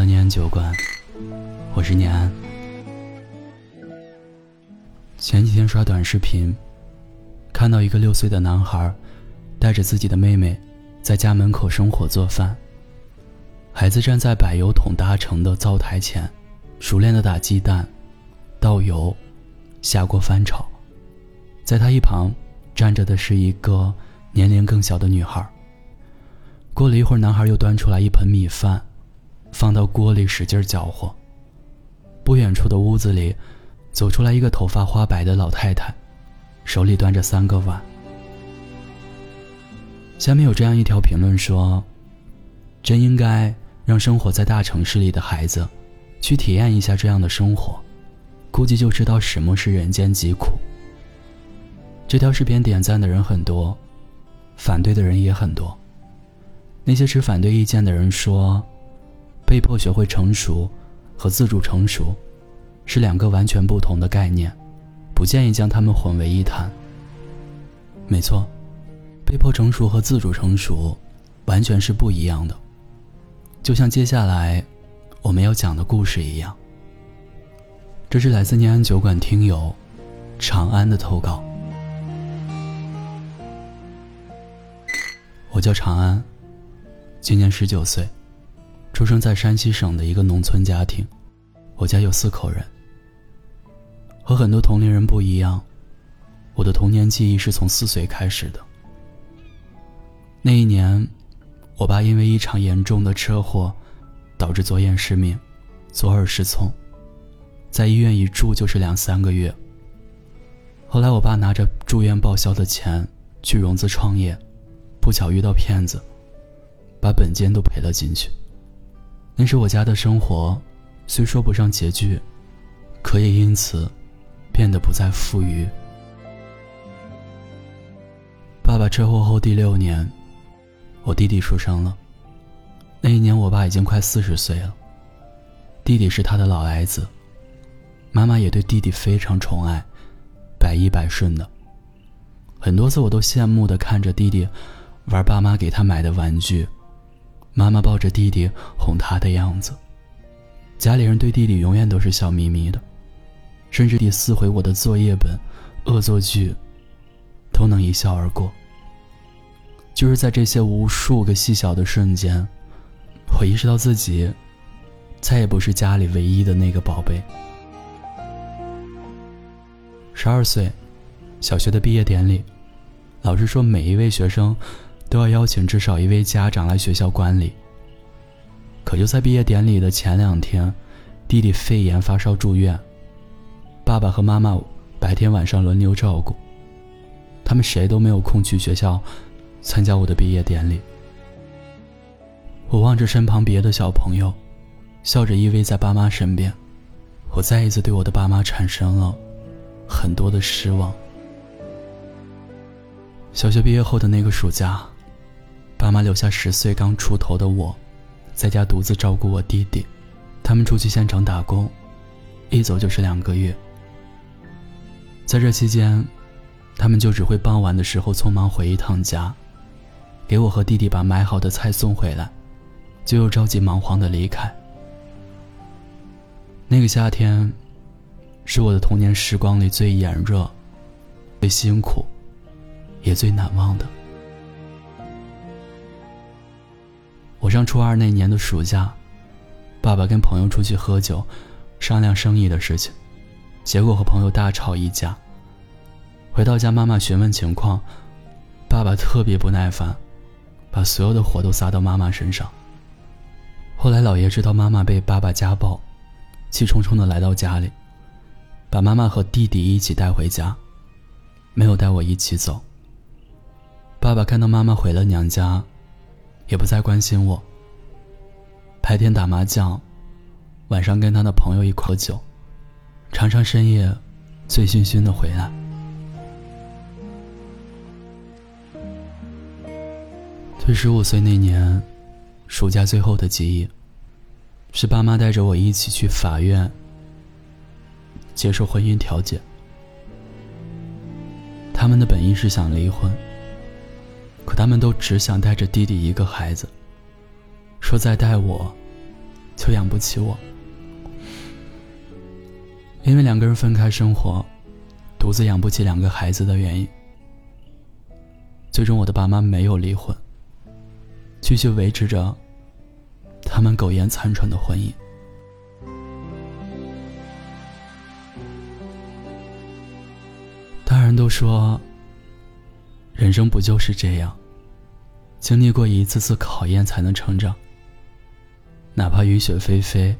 到念安酒馆，我是念安。前几天刷短视频，看到一个六岁的男孩带着自己的妹妹在家门口生火做饭。孩子站在柏油桶搭成的灶台前，熟练的打鸡蛋、倒油、下锅翻炒。在他一旁站着的是一个年龄更小的女孩。过了一会儿，男孩又端出来一盆米饭。放到锅里使劲搅和。不远处的屋子里，走出来一个头发花白的老太太，手里端着三个碗。下面有这样一条评论说：“真应该让生活在大城市里的孩子，去体验一下这样的生活，估计就知道什么是人间疾苦。”这条视频点赞的人很多，反对的人也很多。那些持反对意见的人说。被迫学会成熟，和自主成熟，是两个完全不同的概念，不建议将它们混为一谈。没错，被迫成熟和自主成熟，完全是不一样的。就像接下来我们要讲的故事一样。这是来自念安酒馆听友长安的投稿。我叫长安，今年十九岁。出生在山西省的一个农村家庭，我家有四口人。和很多同龄人不一样，我的童年记忆是从四岁开始的。那一年，我爸因为一场严重的车祸，导致左眼失明，左耳失聪，在医院一住就是两三个月。后来，我爸拿着住院报销的钱去融资创业，不巧遇到骗子，把本金都赔了进去。那时我家的生活，虽说不上拮据，可也因此变得不再富裕。爸爸车祸后第六年，我弟弟出生了。那一年我爸已经快四十岁了，弟弟是他的老来子，妈妈也对弟弟非常宠爱，百依百顺的。很多次我都羡慕的看着弟弟玩爸妈给他买的玩具。妈妈抱着弟弟哄他的样子，家里人对弟弟永远都是笑眯眯的，甚至第撕毁我的作业本、恶作剧，都能一笑而过。就是在这些无数个细小的瞬间，我意识到自己再也不是家里唯一的那个宝贝。十二岁，小学的毕业典礼，老师说每一位学生。都要邀请至少一位家长来学校观礼。可就在毕业典礼的前两天，弟弟肺炎发烧住院，爸爸和妈妈白天晚上轮流照顾，他们谁都没有空去学校参加我的毕业典礼。我望着身旁别的小朋友，笑着依偎在爸妈身边，我再一次对我的爸妈产生了很多的失望。小学毕业后的那个暑假。爸妈留下十岁刚出头的我，在家独自照顾我弟弟。他们出去县城打工，一走就是两个月。在这期间，他们就只会傍晚的时候匆忙回一趟家，给我和弟弟把买好的菜送回来，就又着急忙慌的离开。那个夏天，是我的童年时光里最炎热、最辛苦，也最难忘的。我上初二那年的暑假，爸爸跟朋友出去喝酒，商量生意的事情，结果和朋友大吵一架。回到家，妈妈询问情况，爸爸特别不耐烦，把所有的火都撒到妈妈身上。后来姥爷知道妈妈被爸爸家暴，气冲冲的来到家里，把妈妈和弟弟一起带回家，没有带我一起走。爸爸看到妈妈回了娘家。也不再关心我。白天打麻将，晚上跟他的朋友一块喝酒，常常深夜醉醺醺的回来。对十五岁那年，暑假最后的记忆，是爸妈带着我一起去法院接受婚姻调解。他们的本意是想离婚。可他们都只想带着弟弟一个孩子，说再带我，就养不起我。因为两个人分开生活，独自养不起两个孩子的原因，最终我的爸妈没有离婚，继续维持着他们苟延残喘的婚姻。大人都说，人生不就是这样，经历过一次次考验才能成长。哪怕雨雪霏霏，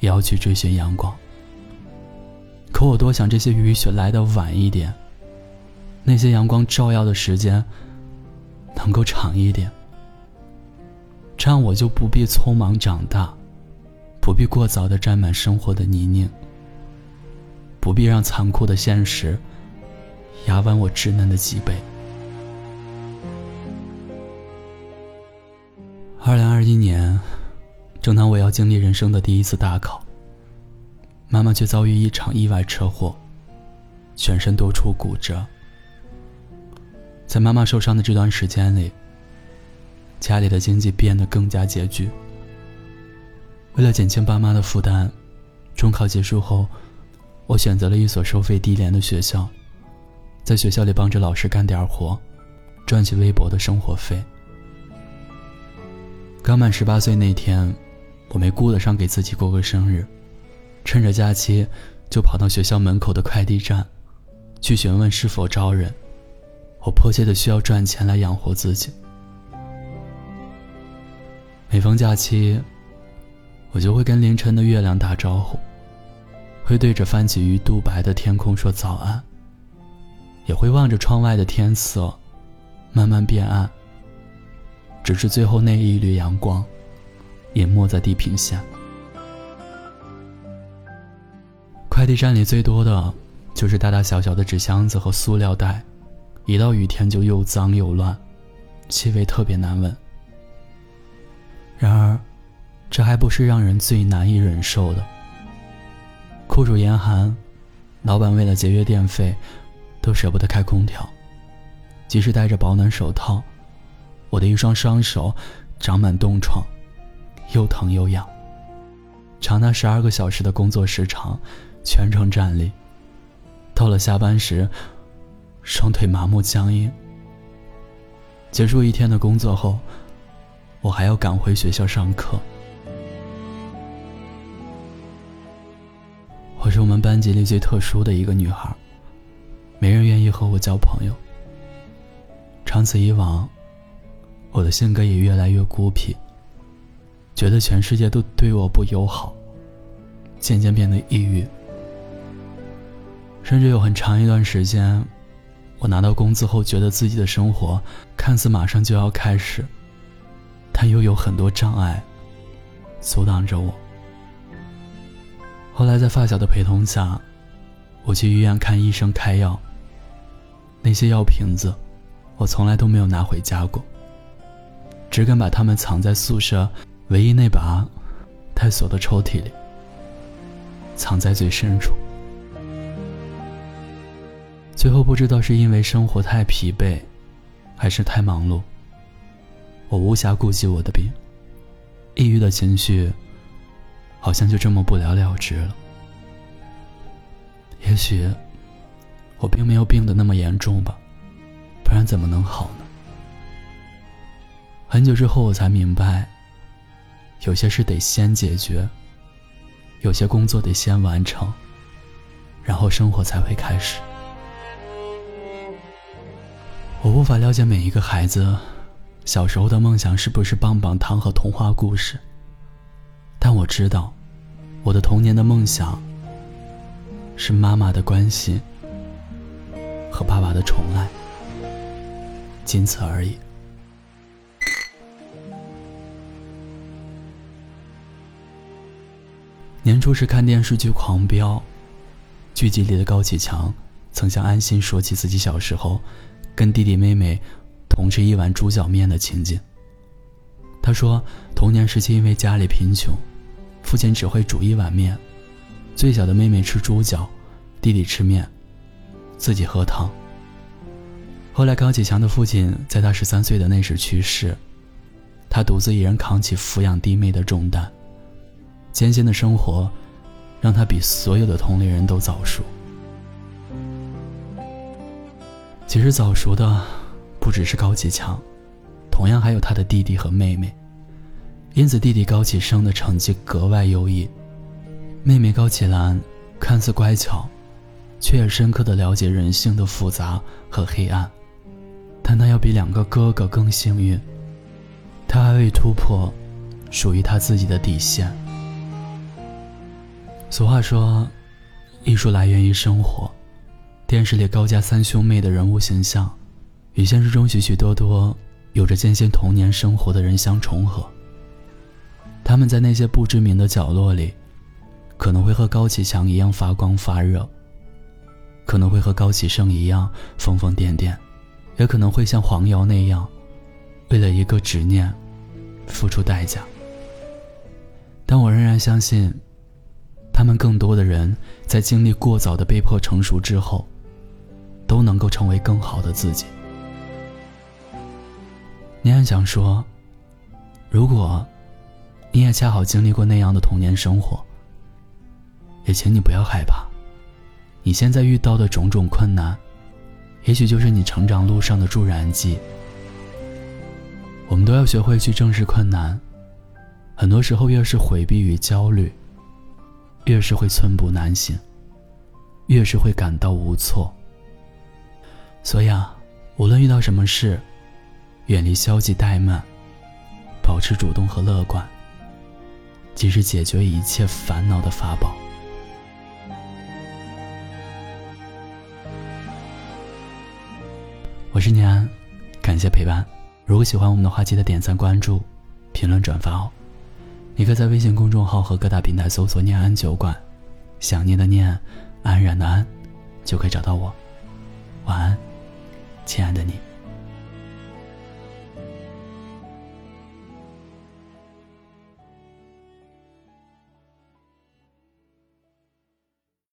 也要去追寻阳光。可我多想这些雨雪来的晚一点，那些阳光照耀的时间能够长一点，这样我就不必匆忙长大，不必过早的沾满生活的泥泞，不必让残酷的现实压弯我稚嫩的脊背。二零二一年，正当我要经历人生的第一次大考。妈妈却遭遇一场意外车祸，全身多处骨折。在妈妈受伤的这段时间里，家里的经济变得更加拮据。为了减轻爸妈的负担，中考结束后，我选择了一所收费低廉的学校，在学校里帮着老师干点活，赚取微薄的生活费。刚满十八岁那天，我没顾得上给自己过个生日。趁着假期，就跑到学校门口的快递站，去询问是否招人。我迫切的需要赚钱来养活自己。每逢假期，我就会跟凌晨的月亮打招呼，会对着泛起鱼肚白的天空说早安，也会望着窗外的天色慢慢变暗，直至最后那一缕阳光淹没在地平线。快递站里最多的，就是大大小小的纸箱子和塑料袋，一到雨天就又脏又乱，气味特别难闻。然而，这还不是让人最难以忍受的。酷暑严寒，老板为了节约电费，都舍不得开空调，即使戴着保暖手套，我的一双双手长满冻疮，又疼又痒。长达十二个小时的工作时长。全程站立，到了下班时，双腿麻木僵硬。结束一天的工作后，我还要赶回学校上课。我是我们班级里最特殊的一个女孩，没人愿意和我交朋友。长此以往，我的性格也越来越孤僻，觉得全世界都对我不友好，渐渐变得抑郁。甚至有很长一段时间，我拿到工资后，觉得自己的生活看似马上就要开始，但又有很多障碍阻挡着我。后来在发小的陪同下，我去医院看医生开药。那些药瓶子，我从来都没有拿回家过，只敢把它们藏在宿舍唯一那把带锁的抽屉里，藏在最深处。最后不知道是因为生活太疲惫，还是太忙碌，我无暇顾及我的病，抑郁的情绪好像就这么不了了之了。也许我并没有病得那么严重吧，不然怎么能好？很久之后我才明白，有些事得先解决，有些工作得先完成，然后生活才会开始。我无法了解每一个孩子小时候的梦想是不是棒棒糖和童话故事，但我知道，我的童年的梦想是妈妈的关心和爸爸的宠爱，仅此而已。年初时看电视剧《狂飙》，剧集里的高启强曾向安心说起自己小时候。跟弟弟妹妹同吃一碗猪脚面的情景。他说，童年时期因为家里贫穷，父亲只会煮一碗面，最小的妹妹吃猪脚，弟弟吃面，自己喝汤。后来高启强的父亲在他十三岁的那时去世，他独自一人扛起抚养弟妹的重担，艰辛的生活，让他比所有的同龄人都早熟。其实早熟的不只是高启强，同样还有他的弟弟和妹妹。因此，弟弟高启生的成绩格外优异，妹妹高启兰看似乖巧，却也深刻的了解人性的复杂和黑暗。但他要比两个哥哥更幸运，他还未突破属于他自己的底线。俗话说，艺术来源于生活。电视里高家三兄妹的人物形象，与现实中许许多多有着艰辛童年生活的人相重合。他们在那些不知名的角落里，可能会和高启强一样发光发热，可能会和高启盛一样疯疯癫癫，也可能会像黄瑶那样，为了一个执念，付出代价。但我仍然相信。他们更多的人在经历过早的被迫成熟之后，都能够成为更好的自己。你很想说，如果你也恰好经历过那样的童年生活，也请你不要害怕。你现在遇到的种种困难，也许就是你成长路上的助燃剂。我们都要学会去正视困难，很多时候越是回避与焦虑。越是会寸步难行，越是会感到无措。所以啊，无论遇到什么事，远离消极怠慢，保持主动和乐观，即是解决一切烦恼的法宝。我是念安，感谢陪伴。如果喜欢我们的话，记得点赞、关注、评论、转发哦。你可以在微信公众号和各大平台搜索“念安酒馆”，想念的念，安然的安，就可以找到我。晚安，亲爱的你。